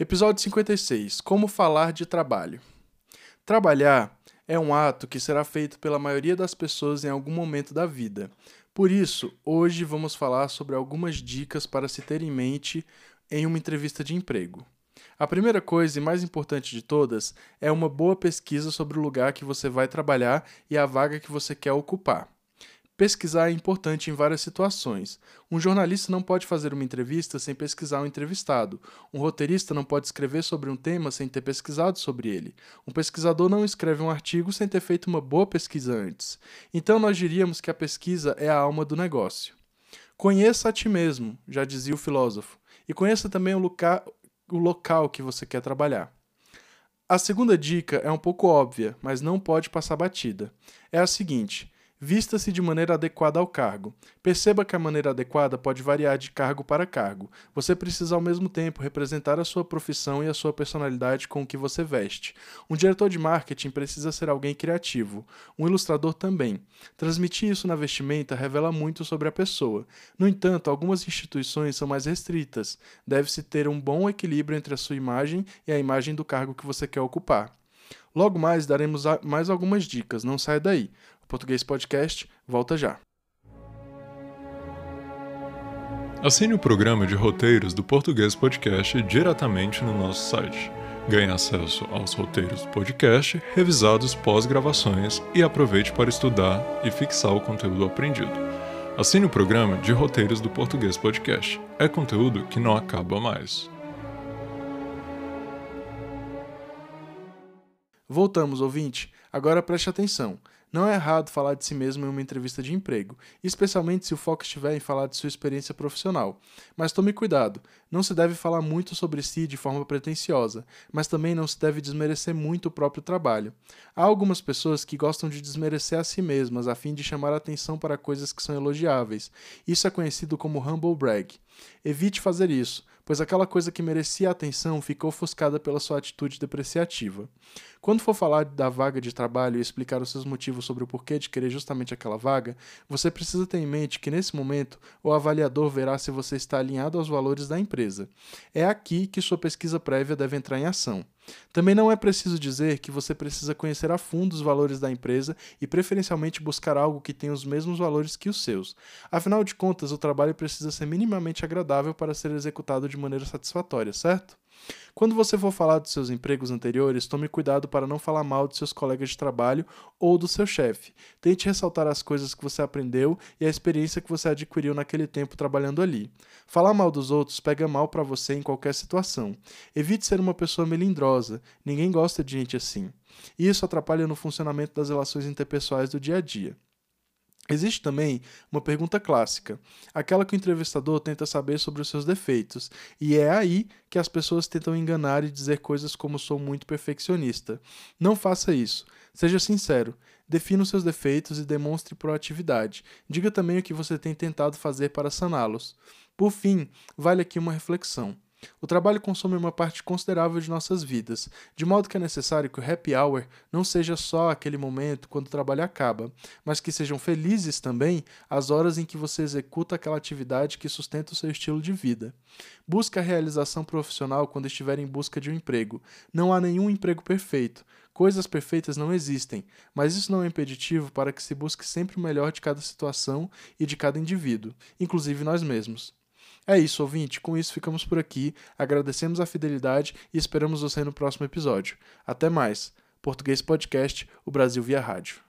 Episódio 56 Como falar de trabalho. Trabalhar é um ato que será feito pela maioria das pessoas em algum momento da vida. Por isso, hoje vamos falar sobre algumas dicas para se ter em mente em uma entrevista de emprego. A primeira coisa e mais importante de todas é uma boa pesquisa sobre o lugar que você vai trabalhar e a vaga que você quer ocupar. Pesquisar é importante em várias situações. Um jornalista não pode fazer uma entrevista sem pesquisar o um entrevistado. Um roteirista não pode escrever sobre um tema sem ter pesquisado sobre ele. Um pesquisador não escreve um artigo sem ter feito uma boa pesquisa antes. Então nós diríamos que a pesquisa é a alma do negócio. Conheça a ti mesmo, já dizia o filósofo, e conheça também o, loca o local que você quer trabalhar. A segunda dica é um pouco óbvia, mas não pode passar batida. É a seguinte: Vista-se de maneira adequada ao cargo. Perceba que a maneira adequada pode variar de cargo para cargo. Você precisa ao mesmo tempo representar a sua profissão e a sua personalidade com o que você veste. Um diretor de marketing precisa ser alguém criativo. Um ilustrador também. Transmitir isso na vestimenta revela muito sobre a pessoa. No entanto, algumas instituições são mais restritas. Deve-se ter um bom equilíbrio entre a sua imagem e a imagem do cargo que você quer ocupar. Logo mais daremos mais algumas dicas, não saia daí. Português Podcast volta já. Assine o programa de roteiros do Português Podcast diretamente no nosso site. Ganhe acesso aos roteiros do podcast, revisados pós-gravações e aproveite para estudar e fixar o conteúdo aprendido. Assine o programa de roteiros do Português Podcast. É conteúdo que não acaba mais. Voltamos, ouvinte. Agora preste atenção. Não é errado falar de si mesmo em uma entrevista de emprego, especialmente se o foco estiver em falar de sua experiência profissional. Mas tome cuidado, não se deve falar muito sobre si de forma pretensiosa, mas também não se deve desmerecer muito o próprio trabalho. Há algumas pessoas que gostam de desmerecer a si mesmas a fim de chamar atenção para coisas que são elogiáveis. Isso é conhecido como humble brag. Evite fazer isso, pois aquela coisa que merecia atenção ficou ofuscada pela sua atitude depreciativa. Quando for falar da vaga de trabalho e explicar os seus motivos sobre o porquê de querer justamente aquela vaga, você precisa ter em mente que nesse momento o avaliador verá se você está alinhado aos valores da empresa. É aqui que sua pesquisa prévia deve entrar em ação. Também não é preciso dizer que você precisa conhecer a fundo os valores da empresa e preferencialmente buscar algo que tenha os mesmos valores que os seus. Afinal de contas, o trabalho precisa ser minimamente agradável para ser executado de maneira satisfatória, certo? Quando você for falar dos seus empregos anteriores, tome cuidado para não falar mal dos seus colegas de trabalho ou do seu chefe. Tente ressaltar as coisas que você aprendeu e a experiência que você adquiriu naquele tempo trabalhando ali. Falar mal dos outros pega mal para você em qualquer situação. Evite ser uma pessoa melindrosa. Ninguém gosta de gente assim. E isso atrapalha no funcionamento das relações interpessoais do dia a dia. Existe também uma pergunta clássica, aquela que o entrevistador tenta saber sobre os seus defeitos, e é aí que as pessoas tentam enganar e dizer coisas como sou muito perfeccionista. Não faça isso. Seja sincero. Defina os seus defeitos e demonstre proatividade. Diga também o que você tem tentado fazer para saná-los. Por fim, vale aqui uma reflexão. O trabalho consome uma parte considerável de nossas vidas, de modo que é necessário que o happy hour não seja só aquele momento quando o trabalho acaba, mas que sejam felizes também as horas em que você executa aquela atividade que sustenta o seu estilo de vida. Busque a realização profissional quando estiver em busca de um emprego. Não há nenhum emprego perfeito. Coisas perfeitas não existem, mas isso não é impeditivo para que se busque sempre o melhor de cada situação e de cada indivíduo, inclusive nós mesmos. É isso, ouvinte. Com isso, ficamos por aqui. Agradecemos a fidelidade e esperamos você no próximo episódio. Até mais. Português Podcast, o Brasil via rádio.